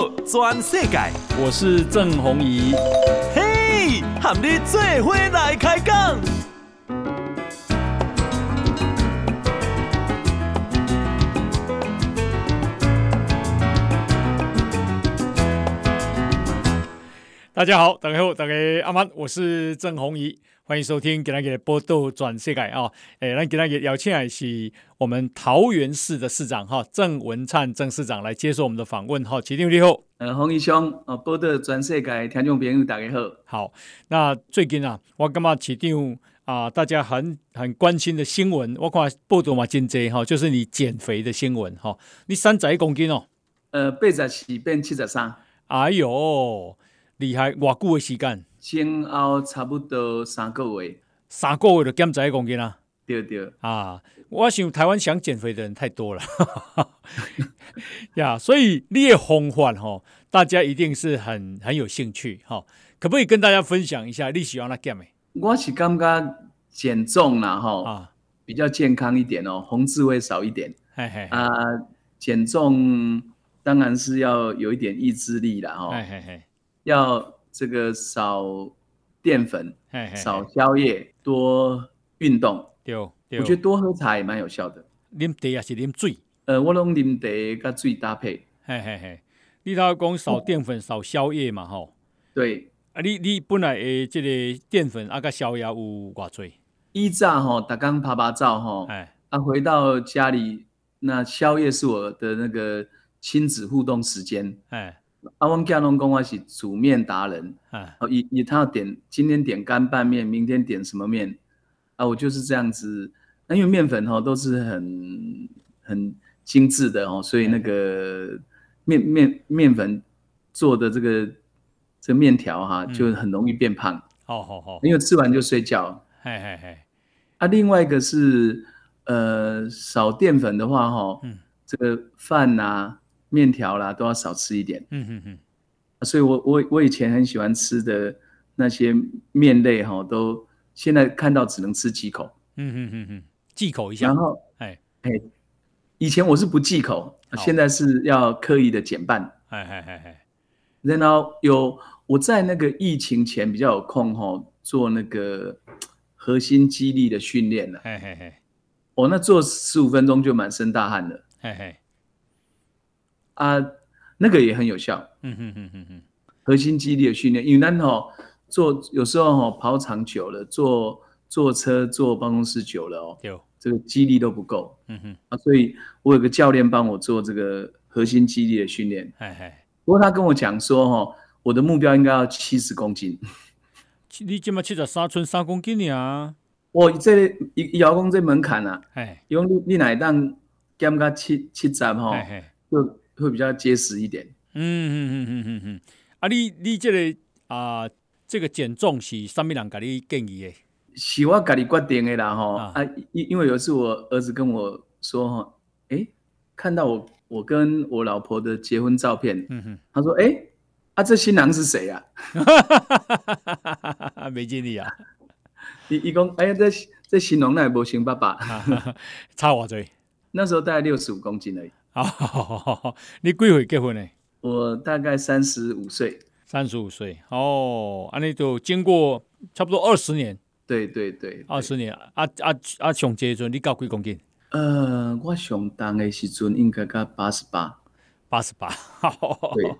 道全世界，我是郑宏仪。嘿，和你做伙来开讲。大家好，大家好，大家阿曼，我是郑宏仪。欢迎收听《今天的报道转世界》啊！诶，那今天也邀请来是我们桃园市的市长哈郑文灿郑市长来接受我们的访问哈。市长你好，呃，洪医兄，呃，报道转世界听众朋友大家好。好，那最近啊，我感觉市长啊，大家很很关心的新闻，我看报道嘛真多哈，就是你减肥的新闻哈。你三十一公斤哦，呃，八十四变七十三。哎呦，厉害！偌久的时间？前后差不多三个月，三个月就减十一公斤啊？对对啊！我想台湾想减肥的人太多了，呀，yeah, 所以你的方法哈，大家一定是很很有兴趣哈。可不可以跟大家分享一下你喜欢那减的？我是感觉减重啦哈，啊，比较健康一点哦，红字会少一点。嘿嘿啊，减重当然是要有一点意志力啦哈，嘿嘿嘿，要。这个少淀粉，嘿嘿嘿少宵夜，多运动。对，对，我觉得多喝茶也蛮有效的。啉茶也是啉水？呃，我拢啉茶跟水搭配。嘿嘿嘿，你头讲少淀粉、少宵夜嘛？吼。对。啊，你你本来诶，这个淀粉啊，跟宵夜有偌济？以早吼，逐工拍拍照吼。哎。啊，回到家里，那宵夜是我的那个亲子互动时间。哎。阿翁家龙公我是煮面达人，啊，以以他要点今天点干拌面，明天点什么面，啊，我就是这样子。那因为面粉哈都是很很精致的哦，所以那个面面面粉做的这个这面条哈就很容易变胖。好好好，因为吃完就睡觉。嘿嘿嘿。啊，另外一个是呃少淀粉的话哈，嗯，这个饭呐。面条啦都要少吃一点，嗯嗯嗯，所以我我我以前很喜欢吃的那些面类哈，都现在看到只能吃几口，嗯嗯嗯嗯，忌口一下。然后，哎。哎，以前我是不忌口，现在是要刻意的减半，哎哎哎哎。然后有我在那个疫情前比较有空哈，做那个核心肌力的训练了，哎哎哎，我那做十五分钟就满身大汗了，哎哎。啊，那个也很有效。嗯哼哼哼哼，核心肌力的训练，因为咱吼做有时候吼跑场久了，坐坐车坐办公室久了哦，有这个肌力都不够。嗯哼，啊，所以我有个教练帮我做这个核心肌力的训练。哎哎，不过他跟我讲说，吼，我的目标应该要七十公斤。你今嘛七十三寸三公斤啊？我这一遥控这门槛啊，哎，因为你你哪当减个七七十吼，就。会比较结实一点。嗯嗯嗯嗯嗯嗯。啊，你你这个啊、呃，这个减重是什么人给你建议的？是我自己决定的啦，哈啊，因因为有一次我儿子跟我说，哈，哎，看到我我跟我老婆的结婚照片，嗯哼，他说，哎，啊，这新郎是谁呀？哈哈哈哈哈哈！没经历啊。一一共，哎呀，这这新郎那也不行，爸爸，差我多？那时候大概六十五公斤而已。好，你几岁结婚呢？我大概三十五岁。三十五岁哦，啊，你就经过差不多二十年。对对对，二十年。啊啊啊！上阶阵你高几公斤？呃，我上当的时阵应该到八十八，八十八。对。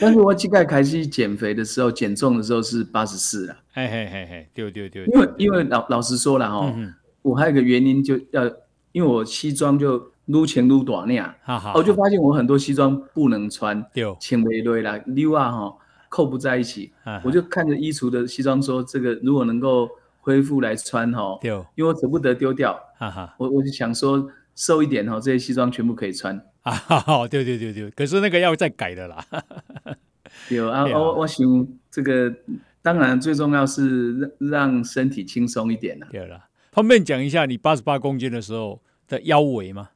但是我膝盖开始减肥的时候，减重的时候是八十四了。嘿嘿嘿嘿，对对对。因为因为老老实说了哈，嗯、我还有一个原因，就要因为我西装就。撸前撸短那样，我就发现我很多西装不能穿，前围堆啦，溜啊哈，扣不在一起。我就看着衣橱的西装说，这个如果能够恢复来穿哈，因为我舍不得丢掉。我我就想说瘦一点哈，这些西装全部可以穿。对对对对，可是那个要再改的啦。有啊，我我想这个当然最重要是让让身体轻松一点啦。对了，方便讲一下你八十八公斤的时候的腰围吗？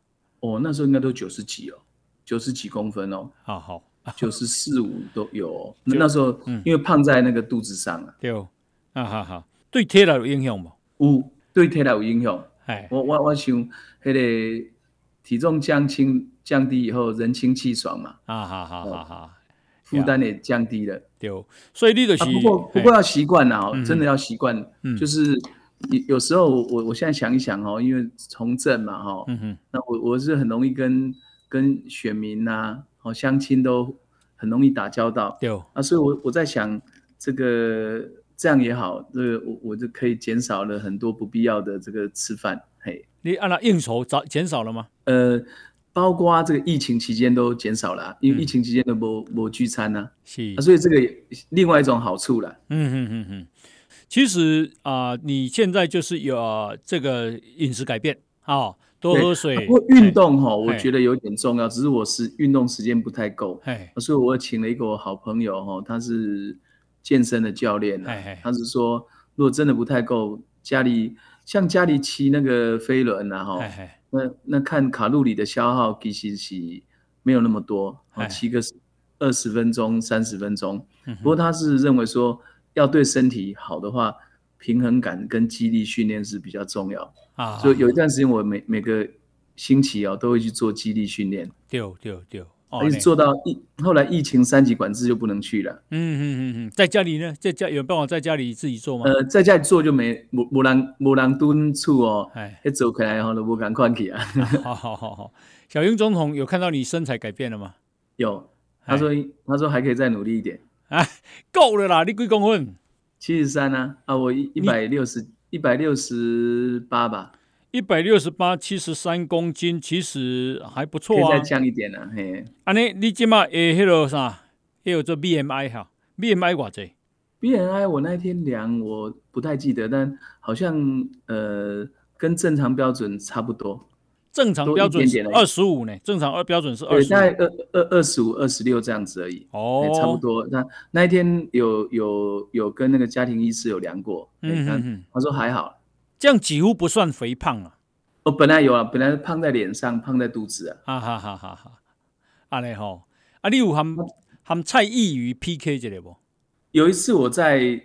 哦，那时候应该都九十几哦，九十几公分哦，好好，九十四五都有、那时候，嗯、因为胖在那个肚子上啊。对哦，啊好好，对体力有影响吗？有，对体力有影响。哎，我我我想，那个体重降轻降低以后，人清气爽嘛。啊哈哈哈哈，负担也降低了。对，所以你的、就是啊、不过不过要习惯了哦，真的要习惯。嗯，就是有有时候我我现在想一想哦，因为从政嘛哈，嗯哼，那我我是很容易跟跟选民呐、啊，哦乡亲都很容易打交道。对啊，所以我我在想这个这样也好，这个我我就可以减少了很多不必要的这个吃饭。嘿，你按照应酬早减少了吗？呃。包括这个疫情期间都减少了、啊，因为疫情期间都不不聚餐呢、啊，是、嗯啊，所以这个另外一种好处了。嗯嗯嗯嗯，其实啊、呃，你现在就是有、呃、这个饮食改变啊、哦，多喝水。不过运动哈，我觉得有点重要，只是我是运动时间不太够，所以我请了一个我好朋友哈，他是健身的教练，他是说如果真的不太够，家里像家里骑那个飞轮啊哈。那那看卡路里的消耗其实是没有那么多，骑个二十分钟、三十分钟。不过他是认为说，要对身体好的话，平衡感跟肌力训练是比较重要啊。所以有一段时间，我每每个星期哦都会去做肌力训练。对对对。一直做到疫，后来疫情三级管制就不能去了。嗯嗯嗯嗯，在家里呢，在家有办法在家里自己做吗？呃，在家里做就没无无人无人敦促哦。哎，一走开来后都不敢看去啊。好好好好，小英总统有看到你身材改变了吗？有，他说他说还可以再努力一点。哎，够了啦，你几公分？七十三啊啊，我一一百六十一百六十八吧。一百六十八，七十三公斤，其实还不错啊。可以再降一点呢，嘿。安尼，你今嘛诶，迄个啥，还有做 BMI 哈，BMI 偌济？BMI 我那天量我不太记得，但好像呃跟正常标准差不多。正常标准是二十五呢，正常二标准是二十五，大概二二二十五、二十六这样子而已。哦，差不多。那那一天有有有跟那个家庭医师有量过，嗯嗯嗯，他说还好。这样几乎不算肥胖啊！我本来有啊，本来胖在脸上，胖在肚子啊！哈哈哈哈哈！阿嘞吼，啊，你有和和蔡意宇 PK 这里不？有一次我在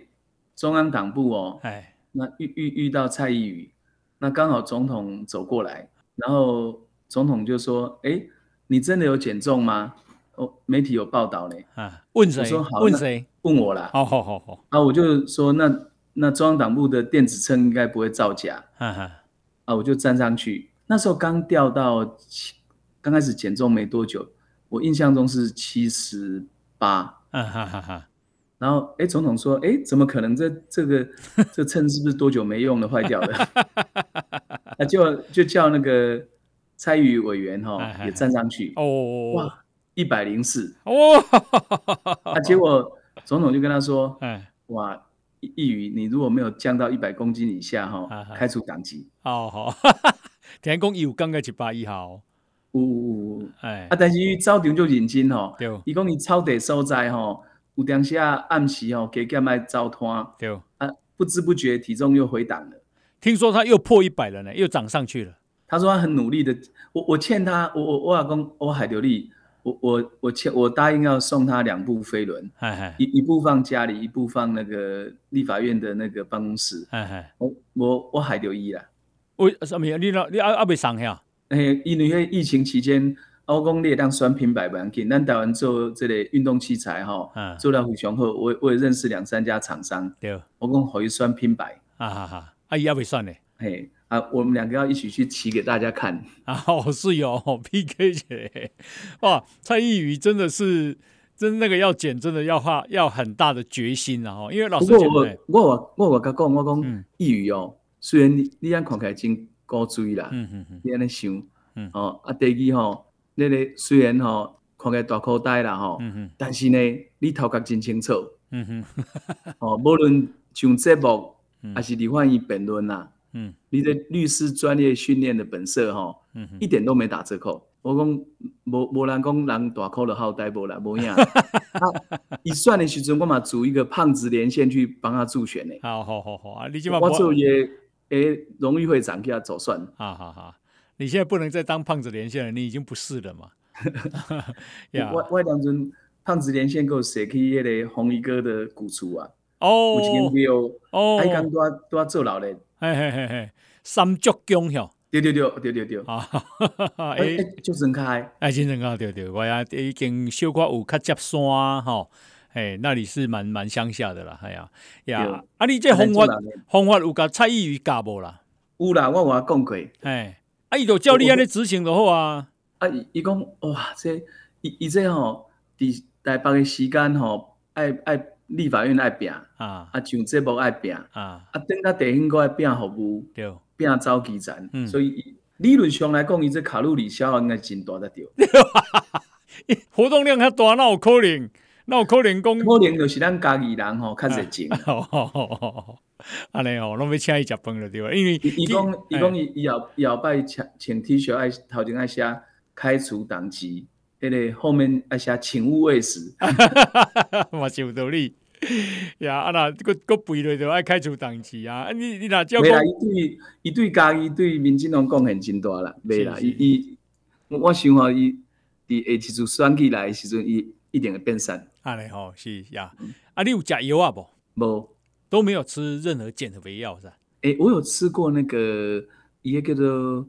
中央党部哦，哎，那遇遇遇到蔡意宇，那刚好总统走过来，然后总统就说：“哎，你真的有减重吗？”哦，媒体有报道呢。啊，问谁？说好，问谁？问我啦。好好好好。啊，我就说那。那中央党部的电子秤应该不会造假，哈哈，啊，我就站上去。那时候刚掉到七，刚开始减重没多久，我印象中是七十八，哈哈哈。然后，哎、欸，总统说，哎、欸，怎么可能这？这这个 这秤是不是多久没用了，坏掉了？啊，就就叫那个参与委员哈也站上去，哦，哇，一百零四，哦，那，结果总统就跟他说，哎，哇。一宇，你如果没有降到一百公斤以下，哈，开除党籍。哦好，听讲有降到一百以下。有有，哎，啊，但是伊早场就认真吼，对，伊讲伊草地所在吼，有当时啊暗时吼，加减爱走摊，对，啊，不知不觉体重又回档了。听说他又破一百了呢，又涨上去了。他说他很努力的，我我欠他，我我我老公我海流利。我我我欠我答应要送他两部飞轮，一一部放家里，一部放那个立法院的那个办公室。我我我海流一啦。为什么你你阿阿未送呀？诶，因为疫情期间，我讲你也当选品牌要紧，咱台湾做这个运动器材哈，做了非常好。我我也认识两三家厂商，对，我讲可以选品牌。啊哈哈，阿姨也未算呢？嘿。啊，我们两个要一起去骑给大家看啊！哦，是 有 PK 姐，哇，蔡易余真的是真那个要减，真的要花要很大的决心啊！因为老师讲，我我我我甲讲，我讲易余哦，虽然你你安看起来真高追啦，嗯嗯嗯，你安尼想，嗯哦，啊第二吼，那个虽然吼看起来大口袋啦吼，嗯嗯，但是呢，你头壳真清楚，嗯哼，哦，无论上节目还是你欢迎辩论呐。嗯，你的律师专业训练的本色哈，嗯，一点都没打折扣。我讲无无人讲人大口的好歹无啦，无样。他一算的时阵，我嘛组一个胖子连线去帮他助选呢。好好好好啊，你我做也诶，荣誉会长给他走算。好好好，你现在不能再当胖子连线了，你已经不是了嘛。我我当阵胖子连线给我写去迄个红衣哥的鼓厨啊。哦。有钱哦。爱讲多多做老嘞。嘿嘿嘿嘿，三足弓吼，对对对对对对啊！哎，就真开，哎，真真开，对对，我呀已经小可有较接山吼，哎，那里是蛮蛮乡下的啦，哎呀呀，啊，你这方法方法有甲蔡依瑜教无啦？有啦，我有讲过，哎，啊，伊就照你安尼执行就好啊。啊，伊讲哇，这伊伊这吼，伫台北的时间吼，爱爱立法院爱拼啊，啊，上节目爱拼啊，啊，等到地方搁爱拼服务，对。变早期站，嗯、所以理论上来讲，伊这卡路里消耗应该真大得着。活动量较大，那有可能，那有可能讲，可能就是咱家己人吼较热情。安 尼哦，拢要请伊食饭了对吧？因为伊讲伊讲伊伊后伊后摆请请 T 恤爱头前爱写开除党籍，迄、那个后面爱写请勿喂食，嘛是有道理。呀，啊那个个背了就爱开除党籍啊！啊你你那叫未来伊对伊对家己对民进党贡献真大啦，未啦伊伊我想吼伊伫下一次选举来时阵，伊一定会变善。安尼吼是呀，啊你有食药啊无？无，都没有吃任何减肥药是吧？诶，我有吃过那个一个叫做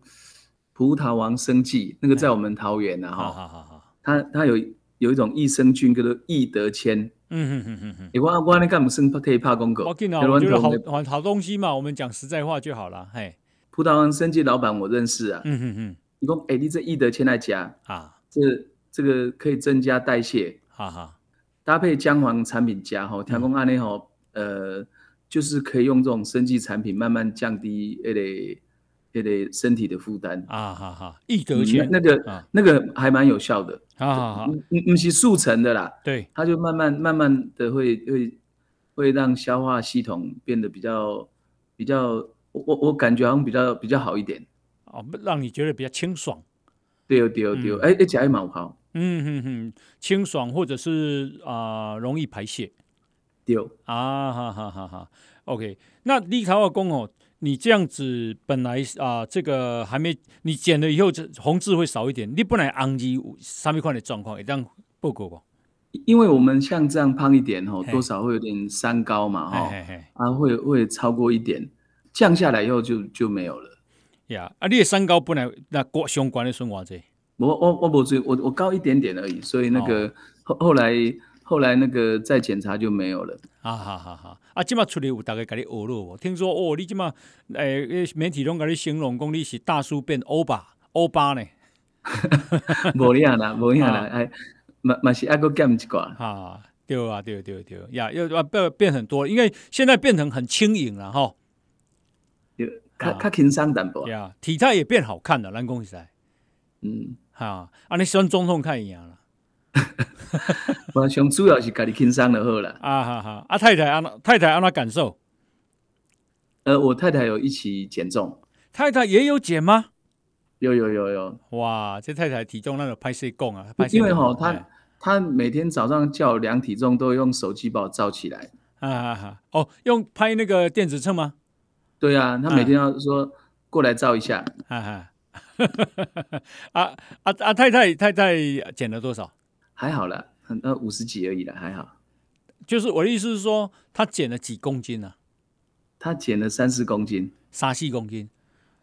葡萄王生剂，那个在我们桃园呐哈，好好好，它它有有一种益生菌叫做益德谦。嗯嗯嗯嗯嗯，我我那干不是可以怕公狗？我觉得好好好东西嘛，我们讲实在话就好了。嘿，葡萄王生计老板我认识啊。嗯嗯嗯，你讲哎，你这益德千来加啊，这这个可以增加代谢，哈哈，搭配姜黄产品加哈，听讲安尼吼，呃，就是可以用这种生计产品慢慢降低那个那个身体的负担。啊哈哈，益德谦那个那个还蛮有效的。啊，哈哈，嗯嗯，是速成的啦，对，它就慢慢慢慢的会会会让消化系统变得比较比较，我我感觉好像比较比较好一点，哦，让你觉得比较清爽，对哦对哦对哦，哎哎，加一毛好，嗯哼哼，清爽或者是啊、呃、容易排泄，对，啊哈哈哈哈，OK，那立陶宛公哦。你这样子本来啊、呃，这个还没你减了以后，这红字会少一点。你本来红字上面块的状况也这样报告过。因为我们像这样胖一点吼，多少会有点三高嘛哈，啊会会超过一点，降下来以后就就没有了。呀，啊你的三高本来那过相关的生活这，我我我不我我高一点点而已，所以那个后、哦、后来。后来那个再检查就没有了。啊哈哈哈！啊，今嘛出来有大概给你学了哦。听说哦，你今嘛诶，媒体拢给你形容讲你是大叔变欧巴，欧巴呢？无样啦，无样啦，哎，嘛嘛是还佫减一寡。啊，对啊，对对对，呀，要要变变很多，因为现在变成很轻盈了哈。有，较较轻松淡薄。呀，体态也变好看了，咱讲实在。嗯，哈，啊，你选总统看一样了。我想主要是家己轻松就好了。啊哈哈，啊太太安太太安怎感受？呃，我太太有一起减重。太太也有减吗？有有有有。哇，这太太体重那个拍摄讲啊，因为哈，她她每天早上叫我量体重，都用手机把我照起来。啊哈哈，哦，用拍那个电子秤吗？对啊，她每天要说过来照一下。哈哈，啊啊啊！太太太太减了多少？还好了，那五十几而已了，还好。就是我的意思是说，他减了几公斤呢、啊？他减了三四公斤，三四公斤。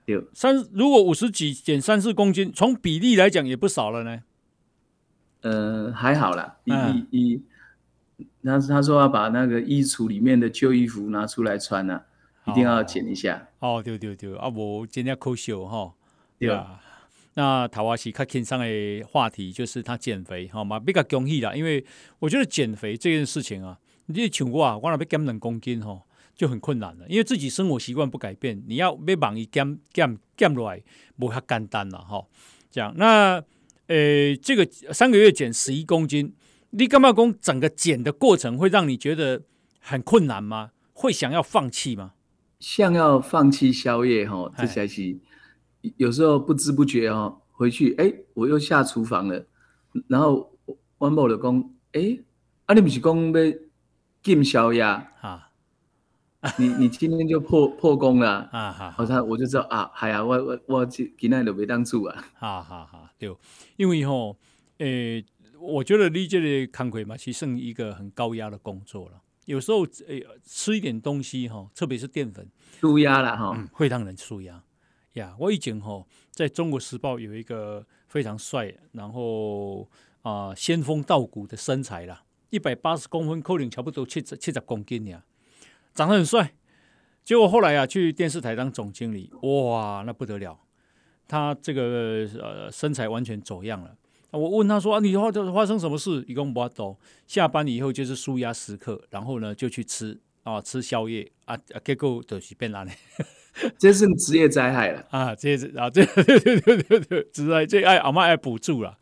有三，如果五十几减三四公斤，从比例来讲也不少了呢。呃，还好啦，一一一，他他说要把那个衣橱里面的旧衣服拿出来穿呢、啊，一定要减一下。哦，对对对，啊，我今天可惜哈，对啊。那陶瓦西较轻松的话题就是他减肥，好嘛，比较容易啦。因为我觉得减肥这件事情啊，你像我啊，我那边减两公斤吼，就很困难了。因为自己生活习惯不改变，你要要忙一减减减落来，无遐简单啦，吼。这样，那呃，这个三个月减十一公斤，你干嘛讲整个减的过程会让你觉得很困难吗？会想要放弃吗？像要放弃宵夜吼，这才是。有时候不知不觉哦，回去哎，我又下厨房了，然后我某的讲哎，啊你不是讲要禁宵夜啊？你你今天就破 破功了啊！哈，好像我就知道啊，系啊，我我我今今天就没当住啊！哈哈哈，对，因为吼，诶，我觉得你这个康奎嘛，其实算一个很高压的工作了。有时候诶，吃一点东西哈，特别是淀粉，舒压了哈，会让人舒压。呀，我以前吼在中国时报有一个非常帅，然后啊、仙风道骨的身材啦，一百八十公分，可能差不多七十七十公斤呀，长得很帅。结果后来啊去电视台当总经理，哇，那不得了，他这个呃身材完全走样了。我问他说啊，你发发生什么事？一共不多。下班以后就是舒压时刻，然后呢就去吃啊吃宵夜啊，结果就是变烂了。这是职业灾害了啊！这是啊，这 对对对对，职业这爱阿妈爱补助了，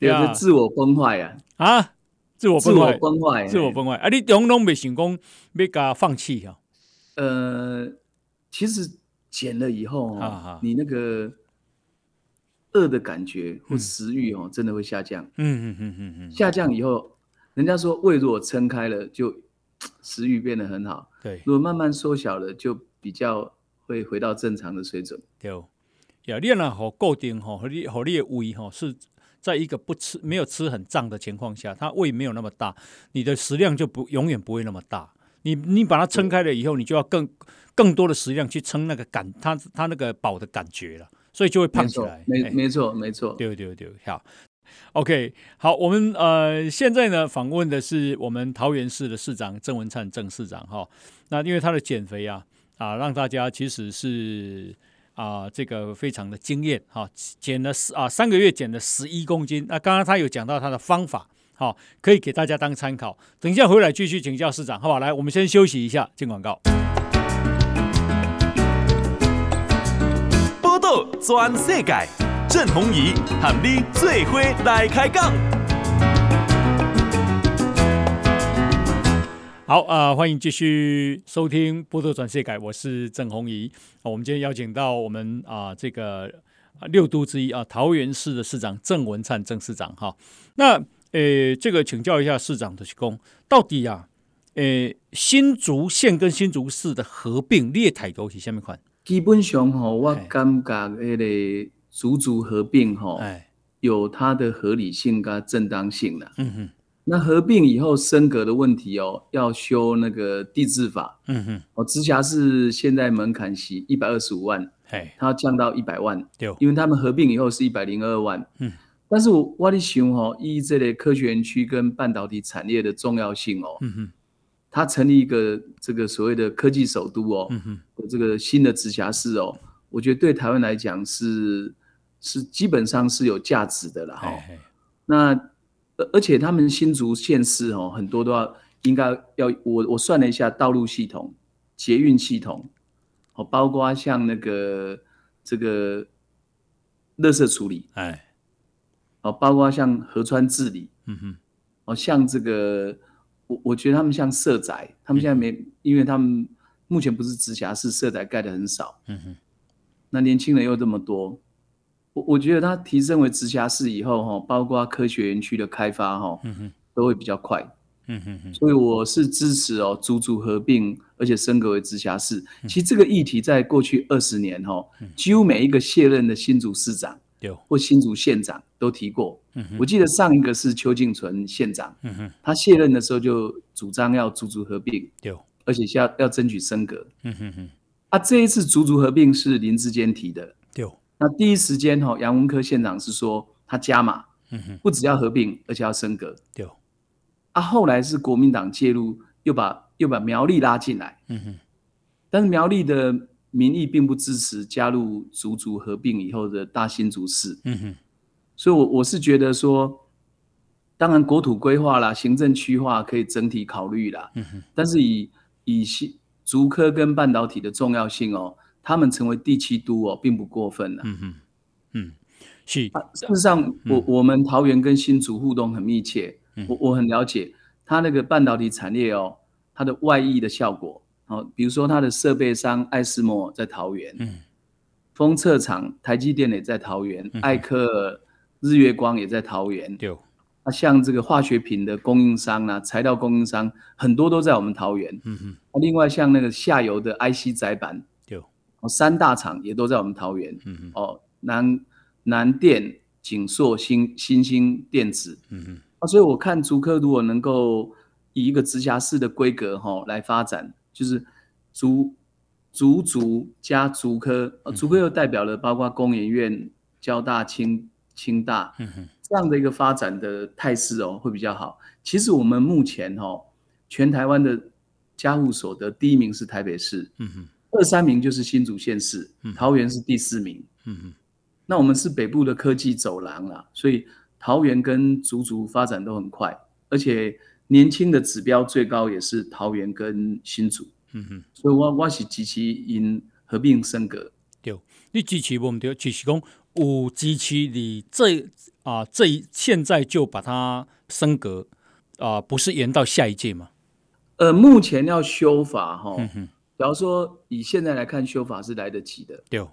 有个自我崩坏呀啊！自我崩坏，崩坏，自我崩坏啊！你从来没想过没敢放弃哈？呃，其实减了以后啊，你那个饿的感觉或食欲哦，真的会下降。嗯嗯嗯嗯嗯，下降以后，人家说胃如果撑开了，就食欲变得很好。对，如果慢慢缩小了，就比较。会回到正常的水准。对，呀，练了好固定哈，和你和你的胃哈是在一个不吃、没有吃很胀的情况下，它胃没有那么大，你的食量就不永远不会那么大。你你把它撑开了以后，你就要更更多的食量去撑那个感，它它那个饱的感觉了，所以就会胖起来。没没错没错。对对对，好，OK，好，我们呃现在呢访问的是我们桃园市的市长郑文灿郑市长哈，那因为他的减肥啊。啊，让大家其实是啊，这个非常的惊艳哈，减了十啊三个月减了十一公斤。那刚刚他有讲到他的方法，好，可以给大家当参考。等一下回来继续请教市长，好不好？来，我们先休息一下，进广告。报道全世界，郑弘仪喊你最伙来开讲。好啊、呃，欢迎继续收听《波多转世改》，我是郑弘仪。我们今天邀请到我们啊、呃，这个六都之一啊，桃园市的市长郑文灿郑市长哈。那呃，这个请教一下市长的公，到底啊，呃，新竹县跟新竹市的合并，列台都是什么款？基本上哈，我感觉那个竹竹合并哈，哎，有它的合理性跟正当性的。嗯哼。那合并以后升格的问题哦，要修那个地制法。嗯哼，哦，直辖市现在门槛是一百二十五万，嘿，它要降到一百万。对，因为他们合并以后是一百零二万。嗯，但是我我的想哦，依这类科学园区跟半导体产业的重要性哦，嗯哼，它成立一个这个所谓的科技首都哦，嗯哼，这个新的直辖市哦，我觉得对台湾来讲是是基本上是有价值的了哈。那。而而且他们新竹县市哦，很多都要应该要我我算了一下，道路系统、捷运系统，哦，包括像那个这个垃圾处理，哎，哦，包括像河川治理，嗯哼，哦，像这个我我觉得他们像社宅，他们现在没，因为他们目前不是直辖市，社宅盖的很少，嗯哼，那年轻人又这么多。我我觉得它提升为直辖市以后，哈，包括科学园区的开发，哈，都会比较快，嗯哼哼，所以我是支持哦，竹竹合并，而且升格为直辖市。其实这个议题在过去二十年，哈，几乎每一个卸任的新竹市长，或新竹县长都提过。我记得上一个是邱靖纯县长，他卸任的时候就主张要竹竹合并，而且要要争取升格，啊，这一次竹竹合并是林志坚提的，那第一时间哈，杨文科县长是说他加码，不只要合并，而且要升格。对，啊，后来是国民党介入，又把又把苗栗拉进来。嗯哼，但是苗栗的民意并不支持加入竹竹合并以后的大新竹市。嗯哼，所以我，我我是觉得说，当然国土规划啦、行政区划可以整体考虑啦。嗯哼，但是以以新竹科跟半导体的重要性哦。他们成为第七都哦，并不过分了。嗯嗯，嗯，是。啊、事实上，嗯、我我们桃园跟新竹互动很密切，嗯、我我很了解它那个半导体产业哦，它的外溢的效果。哦，比如说它的设备商艾斯摩在桃园，嗯，封测厂台积电也在桃园，嗯、艾克尔、日月光也在桃园。对、嗯哼。啊，像这个化学品的供应商啊，材料供应商很多都在我们桃园。嗯哼。啊，另外像那个下游的 IC 载板。三大厂也都在我们桃园，嗯哼，哦，南南电、景硕、新新兴电子，嗯嗯，啊，所以我看竹科如果能够以一个直辖市的规格哈来发展，就是竹竹竹加竹科，竹科又代表了包括工研院、交大、清清大，这样的一个发展的态势哦，会比较好。其实我们目前哦，全台湾的家户所得第一名是台北市，二三名就是新竹县市，桃园是第四名，嗯嗯那我们是北部的科技走廊啊，所以桃园跟竹竹发展都很快，而且年轻的指标最高也是桃园跟新竹。嗯哼，所以我我是支持因合并升格。对，你支持我们对，就是讲有支持你这啊这一现在就把它升格啊，不是延到下一届吗？呃，目前要修法哈，嗯哼，假如说以现在来看，修法是来得及的。对，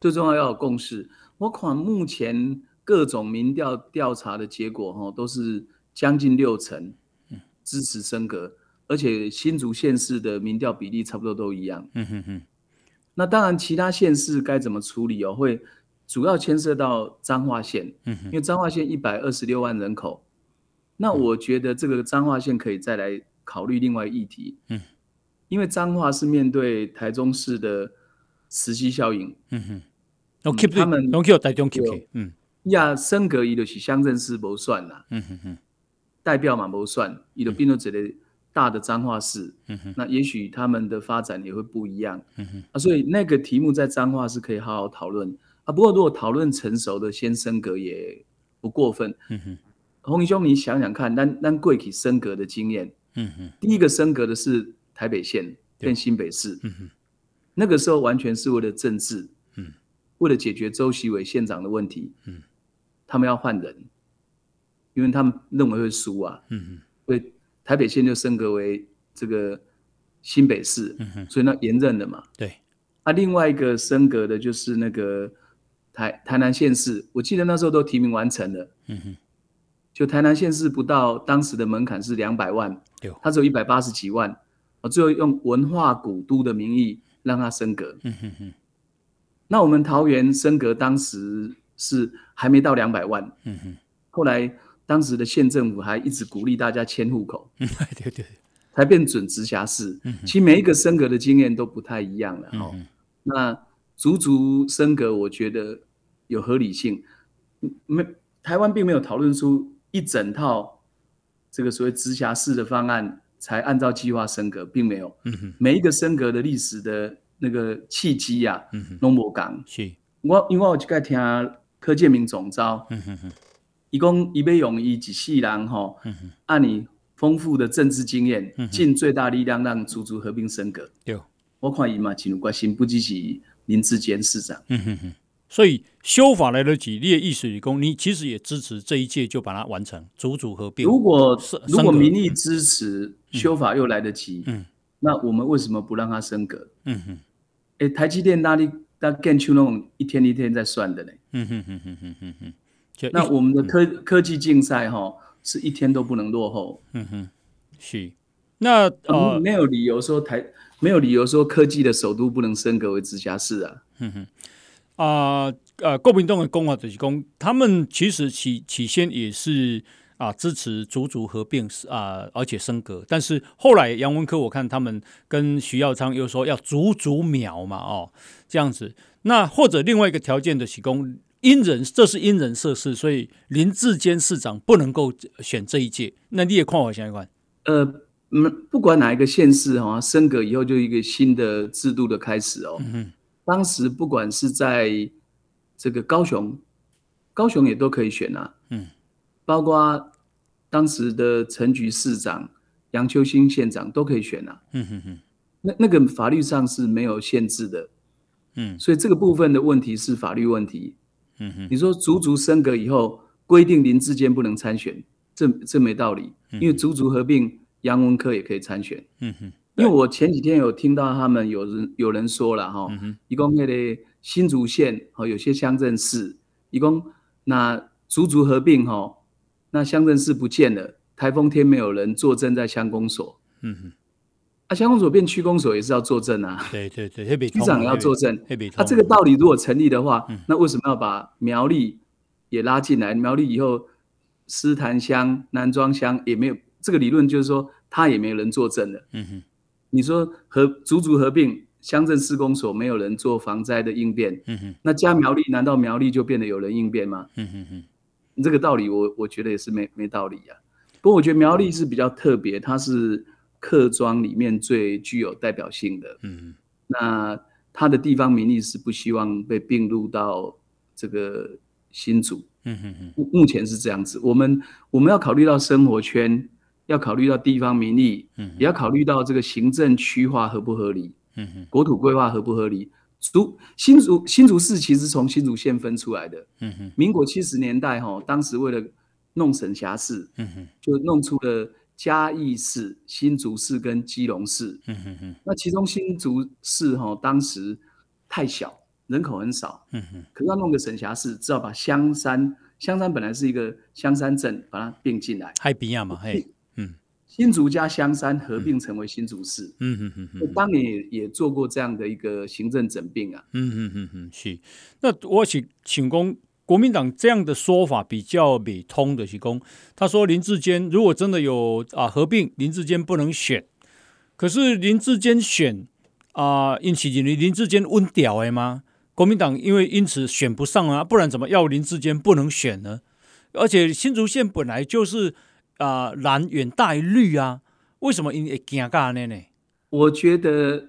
最重要要有共识。我看目前各种民调调查的结果哈，都是将近六成支持升格。而且新竹县市的民调比例差不多都一样。嗯哼哼。那当然，其他县市该怎么处理哦？会主要牵涉到彰化县。嗯。因为彰化县一百二十六万人口，那我觉得这个彰化县可以再来考虑另外议题。嗯。因为彰化是面对台中市的磁吸效应。嗯哼。他们都 keep 台中 keep。嗯。呀，升格伊就是乡镇市不算啦。嗯哼哼。代表嘛不算，伊就变成一个。大的彰化市，嗯、哼那也许他们的发展也会不一样，嗯、哼啊，所以那个题目在彰化是可以好好讨论啊。不过如果讨论成熟的，先升格也不过分。嗯哼，鸿兄，你想想看，咱咱过去升格的经验，嗯哼，第一个升格的是台北县跟新北市，嗯，那个时候完全是为了政治，嗯，为了解决周习伟县长的问题，嗯，他们要换人，因为他们认为会输啊，嗯哼，对。台北县就升格为这个新北市，嗯、所以那延任了嘛。对，啊，另外一个升格的就是那个台台南县市，我记得那时候都提名完成了。嗯哼，就台南县市不到当时的门槛是两百万，对，他只有一百八十几万，我最后用文化古都的名义让它升格。嗯哼哼，那我们桃园升格当时是还没到两百万。嗯哼，后来。当时的县政府还一直鼓励大家迁户口，对对对，才变准直辖市。其实每一个升格的经验都不太一样了哈。那足足升格，我觉得有合理性。没，台湾并没有讨论出一整套这个所谓直辖市的方案，才按照计划升格，并没有。每一个升格的历史的那个契机呀，都无同。是，我因为我就该听柯建明总召。伊讲伊要用伊一世人吼，按你丰富的政治经验，尽最大力量让竹竹合并升格。有，我看伊嘛，真有决心，不只是林志坚市长。嗯哼哼。所以修法来得及，你的意思是讲，你其实也支持这一届就把它完成，组组合并。如果如果民意支持修法又来得及，嗯，那我们为什么不让它升格？嗯哼。哎，台积电那里那更出那种一天一天在算的呢？嗯哼哼哼哼哼哼。那我们的科、嗯、科技竞赛哈，是一天都不能落后。嗯哼，是。那呃，没有理由说台没有理由说科技的首都不能升格为直辖市啊。嗯哼，啊呃，国民党的讲法就是讲，他们其实起起先也是啊支持足足合并啊，而且升格，但是后来杨文科我看他们跟徐耀昌又说要足足苗嘛哦这样子，那或者另外一个条件的起供。因人，这是因人设事，所以林志坚市长不能够选这一届。那你也看我想一看。呃，嗯，不管哪一个县市哈，升格以后就一个新的制度的开始哦。嗯哼。当时不管是在这个高雄，高雄也都可以选啊。嗯。包括当时的陈局市长、杨秋兴县长都可以选啊。嗯哼哼。那那个法律上是没有限制的。嗯。所以这个部分的问题是法律问题。嗯哼，你说足足升格以后规定林志坚不能参选，这这没道理，因为足足合并，杨文科也可以参选。嗯哼，因为我前几天有听到他们有人有人说了哈，一共那个新竹县和有些乡镇市，一共那竹竹合并哈，那乡镇市不见了，台风天没有人坐镇在乡公所。嗯哼。啊，乡公所变区公所也是要坐镇啊。对对对，区长也要坐镇。那、啊、这个道理如果成立的话，嗯、那为什么要把苗栗也拉进来？苗栗以后，狮潭乡、南庄乡也没有这个理论，就是说他也没有人作证的。嗯哼，你说合足足合并，乡镇施工所没有人做防灾的应变，嗯哼，那加苗栗，难道苗栗就变得有人应变吗？嗯哼哼，这个道理我我觉得也是没没道理啊。不过我觉得苗栗是比较特别，它是客庄里面最具有代表性的，嗯哼，那它的地方民意是不希望被并入到这个新竹，嗯哼哼，目前是这样子。我们我们要考虑到生活圈，要考虑到地方民意，嗯，也要考虑到这个行政区划合不合理。嗯哼，国土规划合不合理？竹新竹新竹市其实从新竹县分出来的。嗯哼，民国七十年代哈，当时为了弄省辖市，嗯哼，就弄出了嘉义市、新竹市跟基隆市。嗯哼哼，那其中新竹市哈，当时太小，人口很少。嗯哼，可是要弄个省辖市，只好把香山香山本来是一个香山镇，把它并进来。海边嘛，嘿。新竹加香山合并成为新竹市。嗯嗯嗯嗯，当年也也做过这样的一个行政整并啊。嗯嗯嗯嗯，是。那我请请公国民党这样的说法比较美通的，是公他说林志坚如果真的有啊合并，林志坚不能选。可是林志坚选啊，因其林林志坚温屌哎吗？国民党因为因此选不上啊，不然怎么要林志坚不能选呢？而且新竹县本来就是。啊，蓝远大于绿啊？为什么因会惊尬呢？呢？我觉得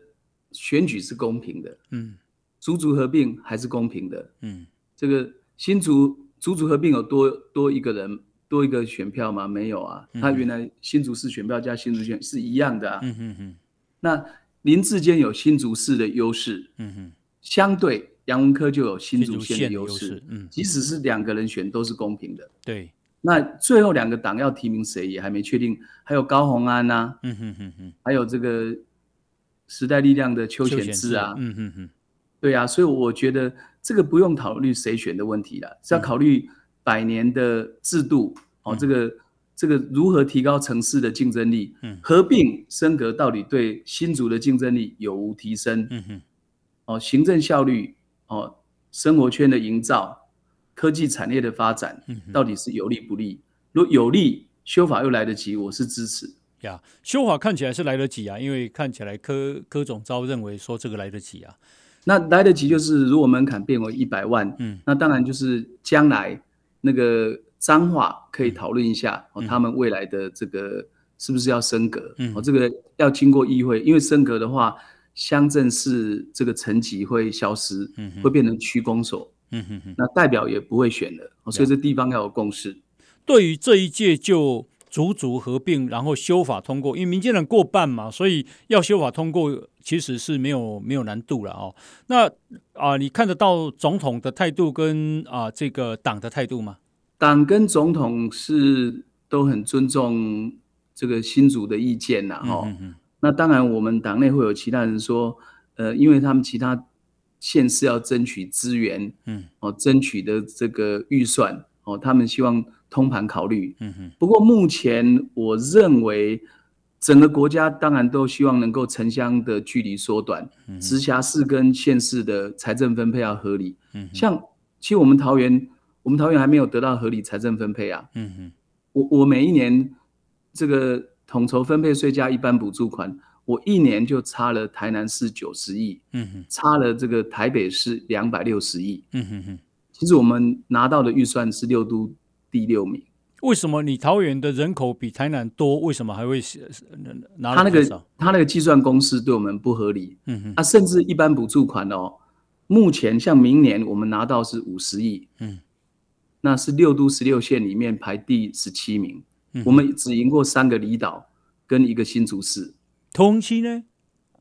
选举是公平的，嗯，竹竹合并还是公平的，嗯，这个新竹竹竹合并有多多一个人多一个选票吗？没有啊，他原来新竹市选票加新竹县是一样的啊，嗯嗯嗯。那林志坚有新竹市的优势，嗯哼，相对杨文科就有新竹县的优势，嗯，即使是两个人选都是公平的，对。那最后两个党要提名谁也还没确定，还有高鸿安呐、啊，嗯哼哼哼，还有这个时代力量的邱显智啊，嗯哼哼，对啊，所以我觉得这个不用考虑谁选的问题了，是要考虑百年的制度、嗯、哦，这个这个如何提高城市的竞争力，嗯，合并升格到底对新竹的竞争力有无提升，嗯哼，哦，行政效率，哦，生活圈的营造。科技产业的发展到底是有利不利？如果有利，修法又来得及，我是支持。呀，修法看起来是来得及啊，因为看起来柯柯总召认为说这个来得及啊。那来得及就是如果门槛变为一百万，嗯，那当然就是将来那个脏话可以讨论一下哦，他们未来的这个是不是要升格？嗯，哦，这个要经过议会，因为升格的话，乡镇市这个层级会消失，嗯，会变成区公所。嗯哼哼，那代表也不会选的，所以这地方要有共识。对于这一届就足足合并，然后修法通过，因为民进党过半嘛，所以要修法通过其实是没有没有难度了哦。那啊、呃，你看得到总统的态度跟啊、呃、这个党的态度吗？党跟总统是都很尊重这个新主的意见呐，哦、嗯。那当然，我们党内会有其他人说，呃，因为他们其他。县市要争取资源，嗯，哦，争取的这个预算，哦，他们希望通盘考虑，嗯哼。不过目前我认为，整个国家当然都希望能够城乡的距离缩短，嗯，直辖市跟县市的财政分配要合理，嗯，像其实我们桃园，我们桃园还没有得到合理财政分配啊，嗯哼。我我每一年这个统筹分配税加一般补助款。我一年就差了台南市九十亿，嗯哼，差了这个台北市两百六十亿，嗯哼哼。其实我们拿到的预算是六都第六名。为什么你桃园的人口比台南多？为什么还会拿？他那个他那个计算公式对我们不合理，嗯哼。啊，甚至一般补助款哦，目前像明年我们拿到是五十亿，嗯，那是六都十六县里面排第十七名，嗯，我们只赢过三个离岛跟一个新竹市。通期呢？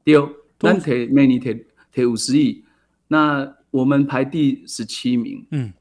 对，咱提每年提提五十亿，那我们排第十七名。嗯，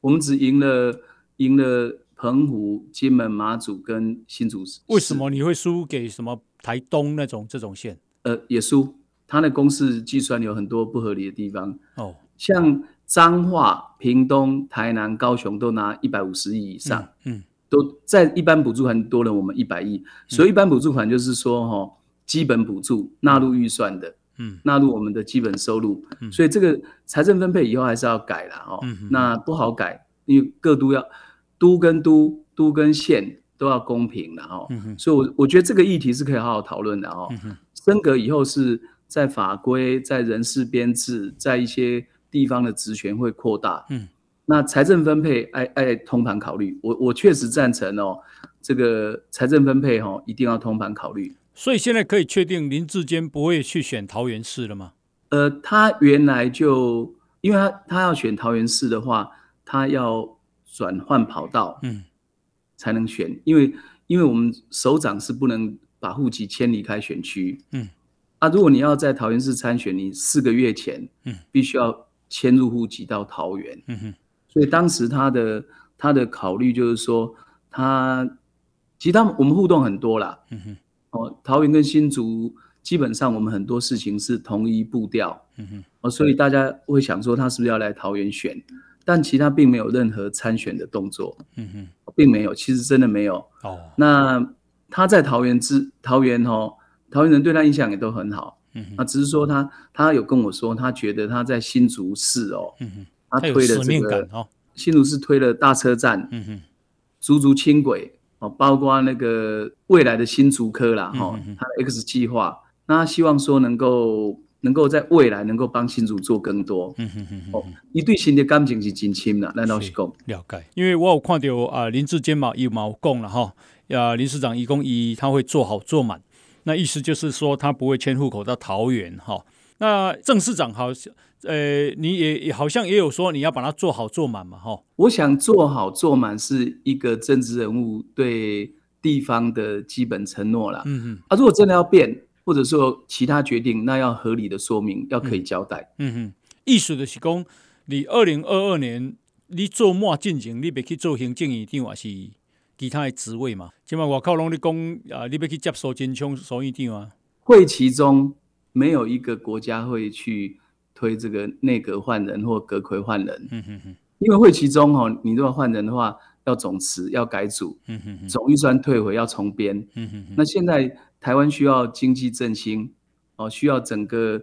我们只赢了赢了澎湖、金门、马祖跟新竹市。为什么你会输给什么台东那种这种县？呃，也输，他的公式计算有很多不合理的地方。哦，像彰化、屏东、台南、高雄都拿一百五十亿以上。嗯，嗯都在一般补助款多了我们一百亿，所以一般补助款就是说哈。哦基本补助纳入预算的，嗯，纳入我们的基本收入，嗯，所以这个财政分配以后还是要改了哦，嗯，那不好改，因为各都要都跟都都跟县都要公平的哦，嗯，所以我我觉得这个议题是可以好好讨论的哦，嗯，升格以后是在法规、在人事编制、在一些地方的职权会扩大。嗯，那财政分配爱爱通盘考虑，我我确实赞成哦。这个财政分配哈，一定要通盘考虑。所以现在可以确定林志坚不会去选桃园市了吗？呃，他原来就因为他他要选桃园市的话，他要转换跑道，嗯，才能选。因为因为我们首长是不能把户籍迁离开选区，嗯，啊，如果你要在桃园市参选，你四个月前，嗯，必须要迁入户籍到桃园，嗯哼。所以当时他的他的考虑就是说他。其实他们我们互动很多啦，嗯哼，哦，桃园跟新竹基本上我们很多事情是同一步调，嗯哼，哦，所以大家会想说他是不是要来桃园选，但其他并没有任何参选的动作，嗯哼，并没有，其实真的没有，哦，那他在桃园之桃园哦，桃园人对他印象也都很好，嗯哼，啊，只是说他他有跟我说，他觉得他在新竹市哦，嗯哼，他推了这个哦，新竹市推了大车站，嗯哼，竹竹轻轨。哦，包括那个未来的新竹科啦，哈、嗯，他的 X 计划，那他希望说能够能够在未来能够帮新竹做更多。嗯哼哼哼。哦，你对新的感情是真深的，那老实讲。了解，因为我有看到啊，林志坚嘛，有毛讲了哈，啊，林市长一共一，他会做好做满，那意思就是说他不会迁户口到桃园哈。那郑市长好像。呃，你也也好像也有说你要把它做好做满嘛，哈。我想做好做满是一个政治人物对地方的基本承诺啦。嗯嗯。啊，如果真的要变，或者说其他决定，那要合理的说明，要可以交代。嗯，嗯哼。意思就是讲，你二零二二年你做末进程，你别去做行政院长还是其他的职位嘛？起码我靠拢你讲啊，你别去接受金枪所院长啊。会其中没有一个国家会去。推这个内阁换人或阁揆换人，嗯哼哼，因为会期中哦，你如果换人的话，要总辞，要改组，嗯哼哼，总预算退回要重编，嗯哼哼。那现在台湾需要经济振兴，哦，需要整个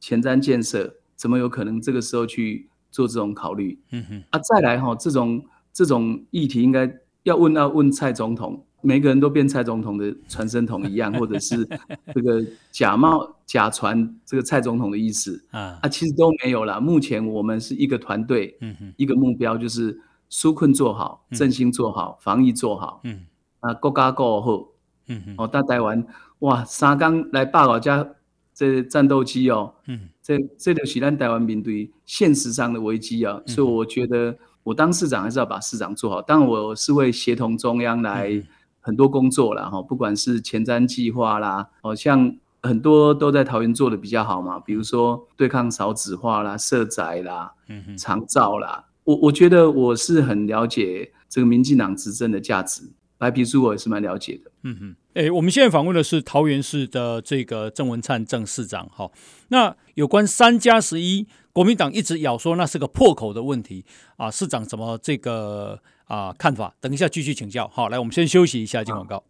前瞻建设，怎么有可能这个时候去做这种考虑？嗯哼，啊，再来哈，这种这种议题应该要问要问蔡总统。每个人都变蔡总统的传声筒一样，或者是这个假冒假传这个蔡总统的意思啊，啊，其实都没有啦。目前我们是一个团队，嗯哼，一个目标就是纾困做好，振兴做好，防疫做好，嗯，啊，国家过后，嗯哼，哦，大台湾哇，三刚来霸老家这战斗机哦，嗯，这这就是咱台湾面对现实上的危机啊，所以我觉得我当市长还是要把市长做好，当然我是会协同中央来。很多工作啦，哈，不管是前瞻计划啦，好，像很多都在桃园做的比较好嘛，比如说对抗少子化啦、社宅啦、嗯长照啦，我我觉得我是很了解这个民进党执政的价值，白皮书我也是蛮了解的。嗯哼，哎，我们现在访问的是桃园市的这个郑文灿郑市长，哈，那有关三加十一，国民党一直咬说那是个破口的问题啊，市长怎么这个？啊，看法，等一下继续请教。好，来，我们先休息一下，进广告。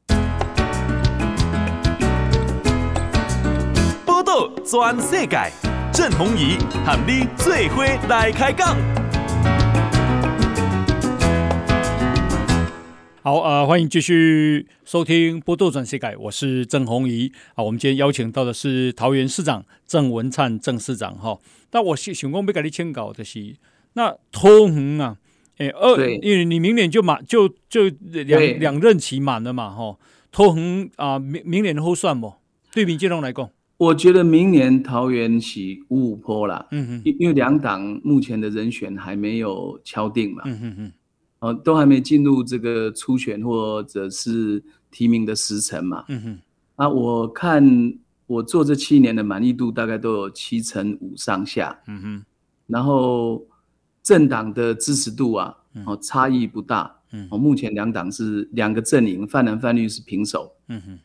报道全世界，郑弘仪喊你最伙来开讲。好，呃，欢迎继续收听《报道转世界》，我是郑弘仪。啊，我们今天邀请到的是桃园市长郑文灿郑市长。哈，那我想想讲，要跟你请教的是，那桃园啊。哎，二，因为你明年就满，就就两两任期满了嘛，吼，桃园啊，明明年好算不？对民进党来讲，我觉得明年桃园起五五坡啦，嗯哼，因因为两党目前的人选还没有敲定嘛，嗯哼哼，哦，都还没进入这个初选或者是提名的时程嘛，嗯哼，啊，我看我做这七年的满意度大概都有七成五上下，嗯哼，然后。政党的支持度啊，哦，差异不大，嗯，哦，目前两党是两个阵营，泛蓝泛绿是平手，嗯哼，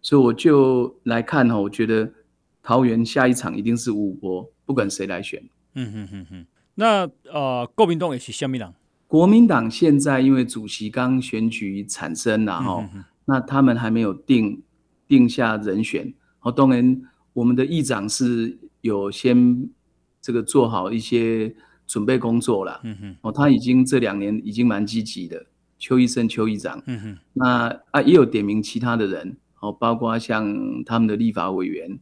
所以我就来看哈，我觉得桃园下一场一定是五五波，不管谁来选，嗯哼哼哼。那呃，国民党也是虾米党？国民党现在因为主席刚选举产生了哈，那他们还没有定定下人选，哦，当然我们的议长是有先这个做好一些。准备工作了，嗯哼，哦，他已经这两年已经蛮积极的，邱医生、邱议长，嗯哼，那啊也有点名其他的人，哦，包括像他们的立法委员，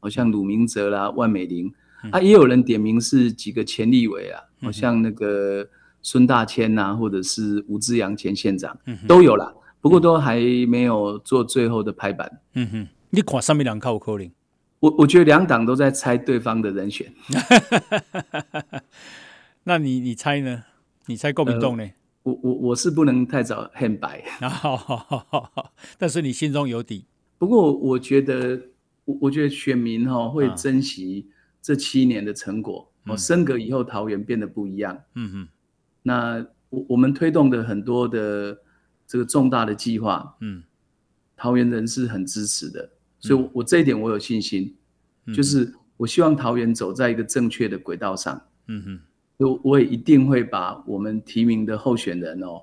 好像鲁明哲啦、万美玲，啊，也有人点名是几个前立委啊，好像那个孙大千呐，或者是吴志扬前县长，都有啦，不过都还没有做最后的拍板。嗯哼，你看上面两靠可能？我我觉得两党都在猜对方的人选。那你你猜呢？你猜够民党呢？我我我是不能太早很白，但是你心中有底。不过我觉得，我我觉得选民哈会珍惜这七年的成果。哦、啊，升格以后桃园变得不一样。嗯哼。那我我们推动的很多的这个重大的计划，嗯，桃园人是很支持的，所以我，我这一点我有信心，就是我希望桃园走在一个正确的轨道上。嗯哼。我我也一定会把我们提名的候选人哦，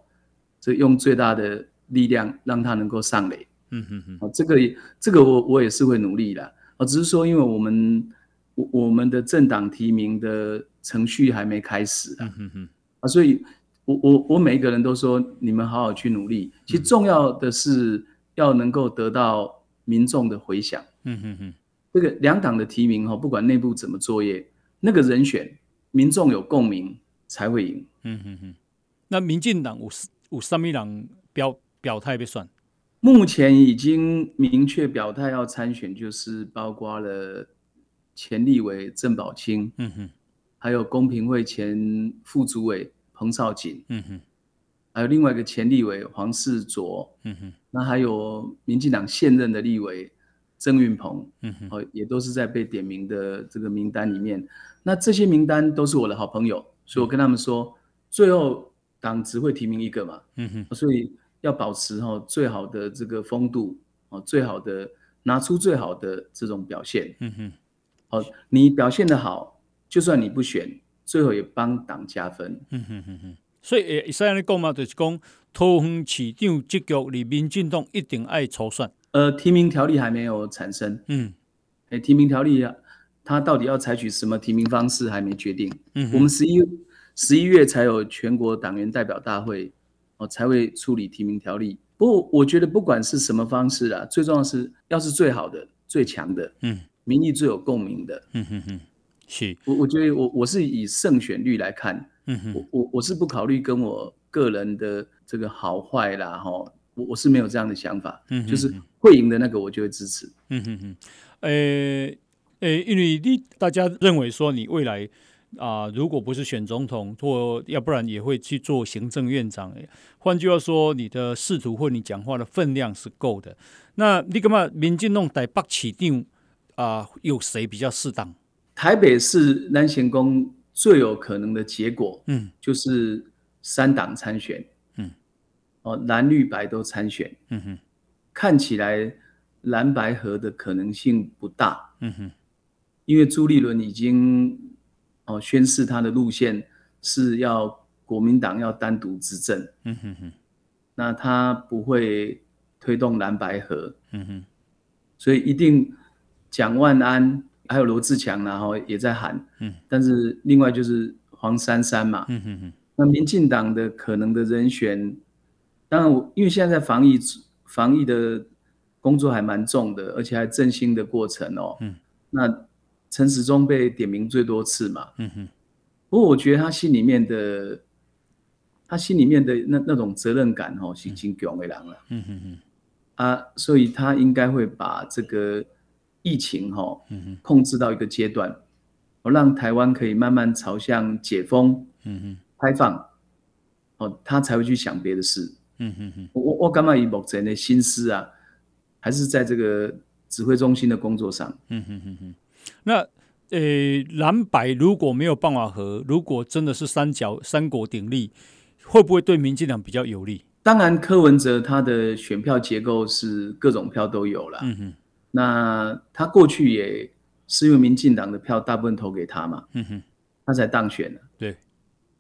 这用最大的力量让他能够上垒。嗯哼哼，这个这个我我也是会努力的。哦，只是说因为我们我我们的政党提名的程序还没开始啊。嗯哼啊，所以我我我每一个人都说你们好好去努力。其实重要的是要能够得到民众的回响。嗯哼哼，这个两党的提名哈，不管内部怎么作业，那个人选。民众有共鸣才会赢。嗯哼哼，那民进党有有什么人表表态被算？目前已经明确表态要参选，就是包括了前立委郑宝清，嗯哼，还有公平会前副主委彭少锦，嗯哼，还有另外一个前立委黄世卓，嗯哼，那还有民进党现任的立委曾运鹏，嗯哼，哦，也都是在被点名的这个名单里面。那这些名单都是我的好朋友，所以我跟他们说，最后党只会提名一个嘛，嗯哼，所以要保持哈最好的这个风度，哦，最好的拿出最好的这种表现，嗯哼，好，你表现的好，就算你不选，最后也帮党加分，嗯哼哼哼。所以诶，这样的讲嘛，就是讲桃园市长这局里民进党一定爱初选，呃，提名条例还没有产生，嗯，诶，提名条例啊。他到底要采取什么提名方式还没决定。嗯，我们十一十一月才有全国党员代表大会，哦，才会处理提名条例。不过我觉得不管是什么方式啊，最重要是要是最好的、最强的，嗯，民意最有共鸣的，嗯哼哼，是。我我觉得我我是以胜选率来看，嗯哼，我我我是不考虑跟我个人的这个好坏啦，哈，我我是没有这样的想法，嗯，就是会赢的那个我就会支持，嗯哼哼，诶。诶，因为你大家认为说你未来啊、呃，如果不是选总统，或要不然也会去做行政院长。换句话说，你的仕途或你讲话的分量是够的。那你干嘛？民进弄台北起定啊，有谁比较适当？台北市南贤宫最有可能的结果，嗯，就是三党参选，嗯，哦，蓝绿白都参选，嗯哼，看起来蓝白合的可能性不大，嗯哼。因为朱立伦已经哦宣示他的路线是要国民党要单独执政，嗯哼哼，那他不会推动蓝白合，嗯哼，所以一定蒋万安还有罗志强然后也在喊，嗯，但是另外就是黄珊珊嘛，嗯哼哼，那民进党的可能的人选，当然我因为现在在防疫防疫的工作还蛮重的，而且还振兴的过程哦，嗯，那。陈时中被点名最多次嘛，嗯哼，不过我觉得他心里面的，他心里面的那那种责任感哦，已经强为人了，嗯哼哼，啊，所以他应该会把这个疫情哈，控制到一个阶段，我让台湾可以慢慢朝向解封，嗯哼，开放，哦，他才会去想别的事，嗯哼哼，我我感觉以目前的心思啊，还是在这个指挥中心的工作上，嗯哼哼哼。那，呃，蓝白如果没有办法和，如果真的是三角三国鼎立，会不会对民进党比较有利？当然，柯文哲他的选票结构是各种票都有了。嗯哼，那他过去也是因为民进党的票大部分投给他嘛。嗯哼，他才当选的。对。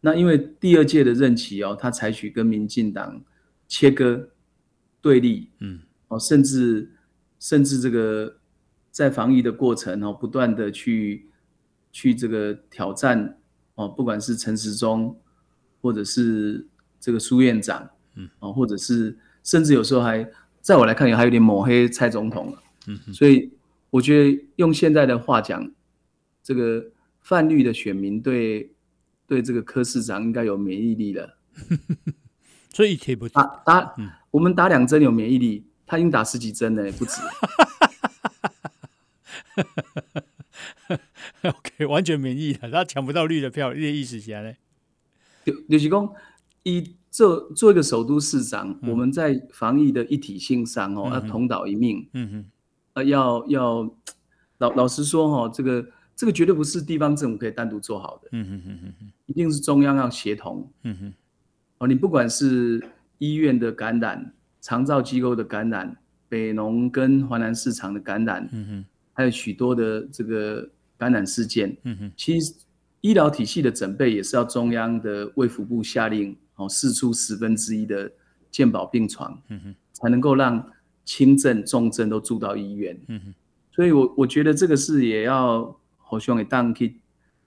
那因为第二届的任期哦，他采取跟民进党切割对立。嗯。哦，甚至甚至这个。在防疫的过程哦，不断的去去这个挑战哦，不管是陈时中，或者是这个苏院长，嗯，哦，或者是甚至有时候还在我来看也还有点抹黑蔡总统了，嗯，所以我觉得用现在的话讲，这个泛绿的选民对对这个柯市长应该有免疫力了。所以铁不打打，嗯、我们打两针有免疫力，他已经打十几针了，不止。OK，完全免疫了，他抢不到绿的票，这意思起来呢？刘刘启功，一做做一个首都市长，嗯、我们在防疫的一体性上哦，要同岛一命。嗯哼，啊，要要老老实说哈，这个这个绝对不是地方政府可以单独做好的。嗯哼哼哼哼，一定是中央要协同。嗯哼，哦，你不管是医院的感染、长照机构的感染、北农跟华南市场的感染，嗯哼，还有许多的这个感染事件。嗯哼，其实。医疗体系的准备也是要中央的卫福部下令哦，释出十分之一的健保病床，嗯哼，才能够让轻症、重症都住到医院，嗯哼。所以我我觉得这个是也要好兄弟当去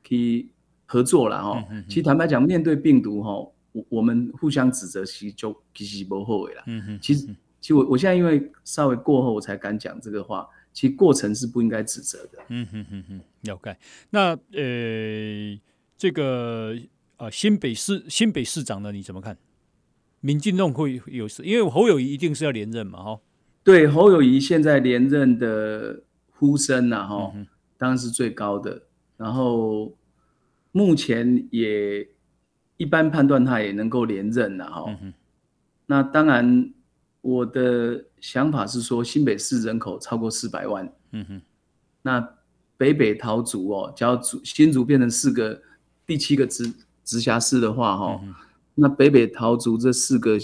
去合作了哈。其实坦白讲，面对病毒哈，我我们互相指责其实就其实不后悔了，嗯哼。其实其实我我现在因为稍微过后我才敢讲这个话。其实过程是不应该指责的。嗯哼哼哼，了解。那呃，这个呃，新北市新北市长呢，你怎么看？民进党会有事，因为侯友谊一定是要连任嘛，哈。对，侯友谊现在连任的呼声呐，哈，当然是最高的。然后目前也一般判断他也能够连任了，哈。那当然。我的想法是说，新北市人口超过四百万，嗯哼，那北北桃竹哦，只要新竹变成四个第七个直直辖市的话，哈、嗯，那北北桃竹这四个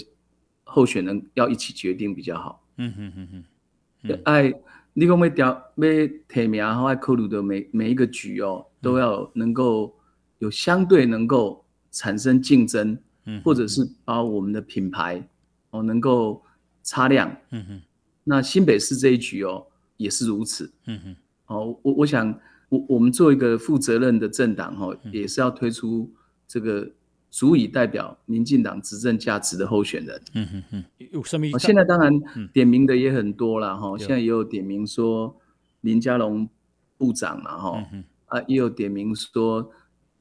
候选人要一起决定比较好，嗯哼哼哼，爱你讲要调要提名，然后爱考虑的每每一个局哦，都要能够有相对能够产生竞争，嗯或者是把我们的品牌哦能够。擦亮，嗯哼，那新北市这一局哦，也是如此，嗯哼，哦，我我想，我我们做一个负责任的政党哦，也是要推出这个足以代表民进党执政价值的候选人，嗯哼哼，有什么？现在当然点名的也很多了哈，现在也有点名说林佳龙部长嘛哈，啊，也有点名说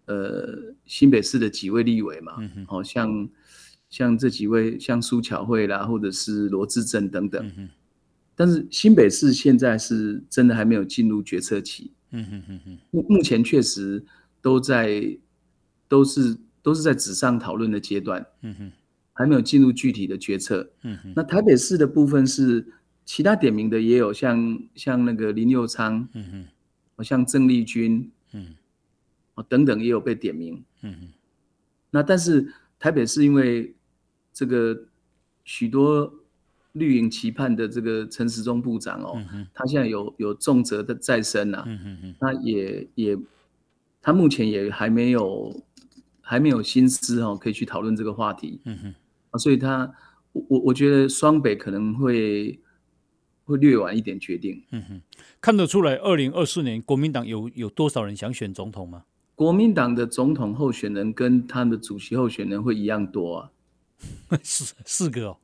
呃新北市的几位立委嘛，好像。像这几位，像苏巧慧啦，或者是罗志正等等，嗯、但是新北市现在是真的还没有进入决策期。嗯哼哼哼，目目前确实都在都是都是在纸上讨论的阶段。嗯哼，还没有进入具体的决策。嗯哼，那台北市的部分是其他点名的也有像，像像那个林佑昌，嗯哼，像郑丽君，嗯，等等也有被点名。嗯哼，那但是台北市因为这个许多绿营期盼的这个陈时中部长哦，嗯、他现在有有重责的在身啊，嗯、哼他也也他目前也还没有还没有心思哦，可以去讨论这个话题，嗯哼啊、所以他我我觉得双北可能会会略晚一点决定，嗯哼，看得出来，二零二四年国民党有有多少人想选总统吗？国民党的总统候选人跟他的主席候选人会一样多啊。四 四个哦，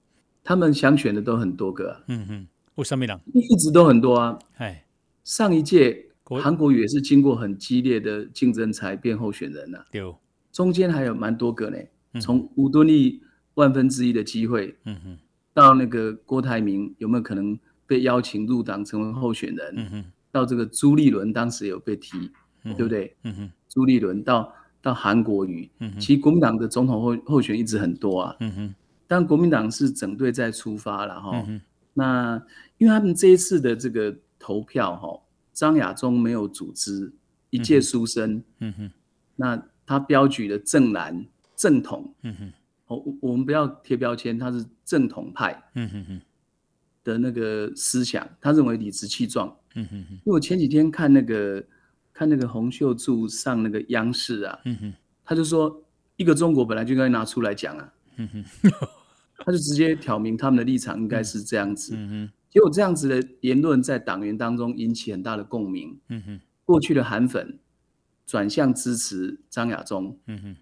他们想选的都很多个、啊。嗯哼，为什么呢？一直都很多啊。哎，上一届韩国瑜也是经过很激烈的竞争才变候选人呐、啊。有中间还有蛮多个呢。从吴敦义万分之一的机会，嗯哼，到那个郭台铭有没有可能被邀请入党成为候选人？嗯哼，到这个朱立伦当时有被提，对不对？嗯哼，朱立伦到。到韩国瑜，其实国民党的总统候候选一直很多啊，嗯哼，但国民党是整队在出发了哈，嗯、那因为他们这一次的这个投票哈，张亚中没有组织一介书生，嗯哼，那他标举的正蓝正统，嗯哼，我我们不要贴标签，他是正统派，嗯哼哼。的那个思想，他认为理直气壮，嗯哼哼，因为我前几天看那个。看那个洪秀柱上那个央视啊，嗯、哼。他就说一个中国本来就应该拿出来讲啊，嗯、哼。他就直接挑明他们的立场应该是这样子，嗯、哼。结果这样子的言论在党员当中引起很大的共鸣，嗯、哼。过去的韩粉转向支持张亚中，嗯、哼。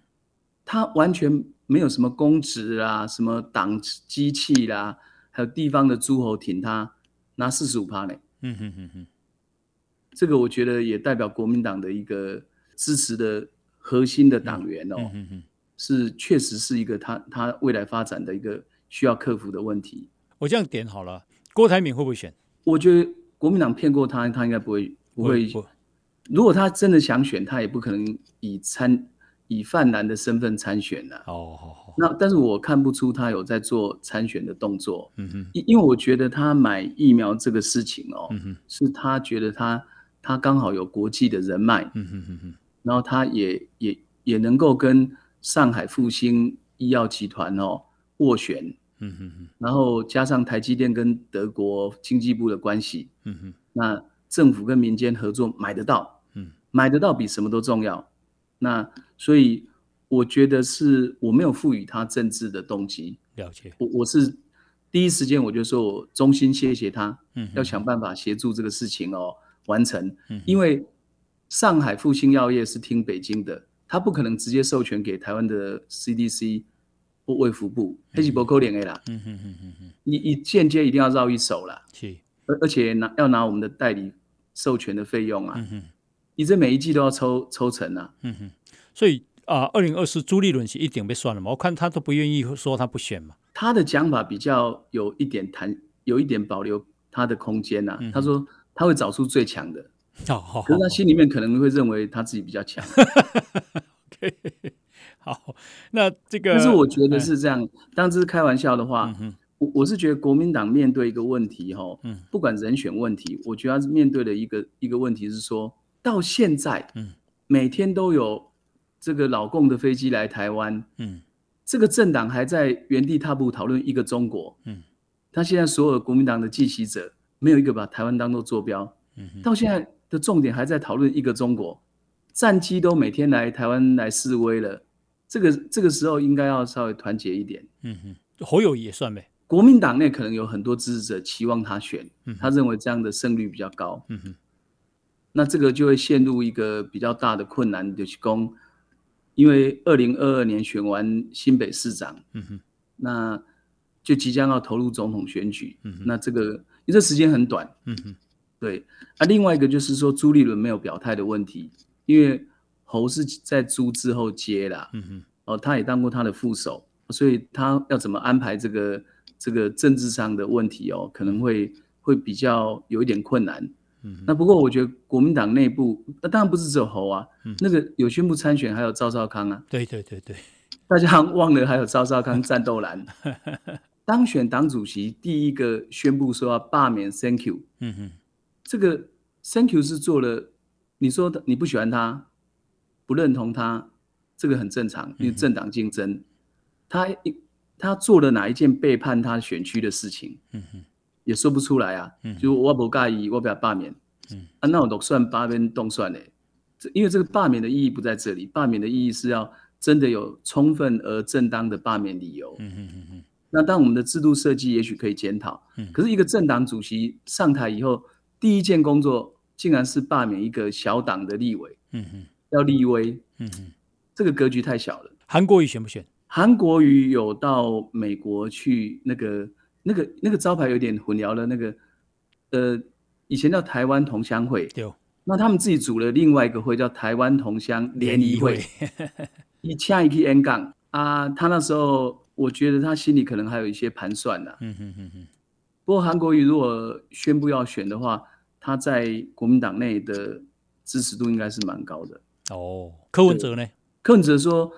他完全没有什么公职啊，什么党机器啦，还有地方的诸侯挺他拿四十五趴呢，嗯这个我觉得也代表国民党的一个支持的核心的党员哦，嗯嗯、是确实是一个他他未来发展的一个需要克服的问题。我这样点好了，郭台铭会不会选？我觉得国民党骗过他，他应该不会不会。如果他真的想选，他也不可能以参以泛蓝的身份参选的。哦，那但是我看不出他有在做参选的动作。嗯哼，因因为我觉得他买疫苗这个事情哦，是他觉得他他刚好有国际的人脉。嗯哼哼哼，然后他也也也能够跟上海复兴医药集团哦斡旋。嗯哼哼，然后加上台积电跟德国经济部的关系。嗯哼，那。政府跟民间合作买得到，嗯，买得到比什么都重要。那所以我觉得是我没有赋予他政治的动机。了解，我我是第一时间我就说我衷心谢谢他，嗯，要想办法协助这个事情哦完成。嗯，因为上海复星药业是听北京的，他不可能直接授权给台湾的 CDC 或卫福部，黑吉伯扣脸 A 啦。嗯嗯嗯嗯嗯，你你间接一定要绕一手啦。是，而而且拿要拿我们的代理。授权的费用啊，嗯哼，你这每一季都要抽抽成啊，嗯哼，所以啊，二零二四朱立伦是一定被算了嘛？我看他都不愿意说他不选嘛。他的讲法比较有一点谈，有一点保留他的空间呐、啊。嗯、他说他会找出最强的，哦、可是他心里面可能会认为他自己比较强。OK，好，那这个，但是我觉得是这样，当这是开玩笑的话。嗯我是觉得国民党面对一个问题，哈，嗯，不管人选问题，我觉得他是面对的一个一个问题是说，到现在，嗯，每天都有这个老共的飞机来台湾，嗯，这个政党还在原地踏步讨论一个中国，嗯，他现在所有国民党的记袭者没有一个把台湾当做坐标，嗯，到现在的重点还在讨论一个中国，战机都每天来台湾来示威了，这个这个时候应该要稍微团结一点，嗯哼，侯友宜也算呗。国民党内可能有很多支持者期望他选，他认为这样的胜率比较高。嗯、哼。那这个就会陷入一个比较大的困难，就是说，因为二零二二年选完新北市长，嗯、哼。那就即将要投入总统选举。嗯、哼。那这个因为这时间很短，嗯、哼对。啊，另外一个就是说朱立伦没有表态的问题，因为侯是在朱之后接啦，嗯、哼哦，他也当过他的副手，所以他要怎么安排这个？这个政治上的问题哦，可能会会比较有一点困难。嗯哼，那不过我觉得国民党内部，那当然不是只有侯啊，嗯、那个有宣布参选还有赵少康啊。对对对对，大家忘了还有赵少康战斗蓝 当选党主席，第一个宣布说要罢免 Thank you。嗯哼，这个 Thank you 是做了，你说你不喜欢他，不认同他，这个很正常，因为政党竞争，嗯、他。他做了哪一件背叛他选区的事情？嗯哼，也说不出来啊。嗯，就我不介意，我不要罢免。嗯，啊，那我都算罢免动算嘞。这因为这个罢免的意义不在这里，罢免的意义是要真的有充分而正当的罢免理由。嗯哼嗯哼，那当我们的制度设计也许可以检讨。嗯，可是一个政党主席上台以后，第一件工作竟然是罢免一个小党的立委。嗯哼，要立威。嗯哼，这个格局太小了。韩国瑜选不选？韩国瑜有到美国去，那个、那个、那个招牌有点混淆了。那个，呃，以前叫台湾同乡会，有那他们自己组了另外一个会，叫台湾同乡联谊会。一掐一去 N 杠啊，他那时候我觉得他心里可能还有一些盘算呢。嗯哼哼哼。不过韩国瑜如果宣布要选的话，他在国民党内的支持度应该是蛮高的。哦，柯文哲呢？柯文哲说。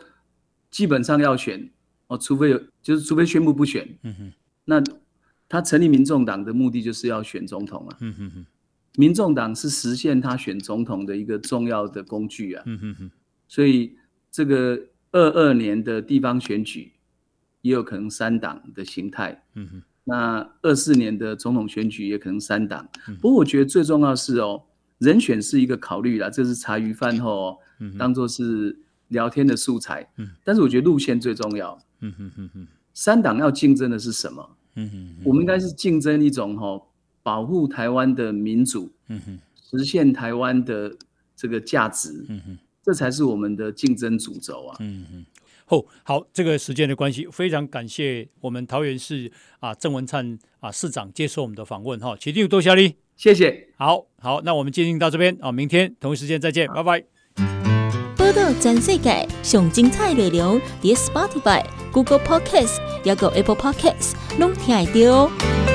基本上要选哦，除非有，就是除非宣布不选。嗯哼，那他成立民众党的目的就是要选总统啊。嗯哼哼，民众党是实现他选总统的一个重要的工具啊。嗯哼哼，所以这个二二年的地方选举也有可能三党的形态。嗯哼，那二四年的总统选举也可能三党。嗯，不过我觉得最重要是哦，人选是一个考虑啦，这是茶余饭后哦，当做是。聊天的素材，嗯，但是我觉得路线最重要，嗯哼哼哼，三党要竞争的是什么？嗯哼，我们应该是竞争一种哈，保护台湾的民主，嗯哼，实现台湾的这个价值，嗯哼，这才是我们的竞争主轴啊，嗯哼。后好，这个时间的关系，非常感谢我们桃园市啊郑文灿啊市长接受我们的访问哈，起立多谢你，谢谢，好好，那我们今天到这边啊，明天同一时间再见，拜拜。报道全世界上精彩内容，点 Spotify、Google Podcasts，还有 Apple Podcasts，拢听得到。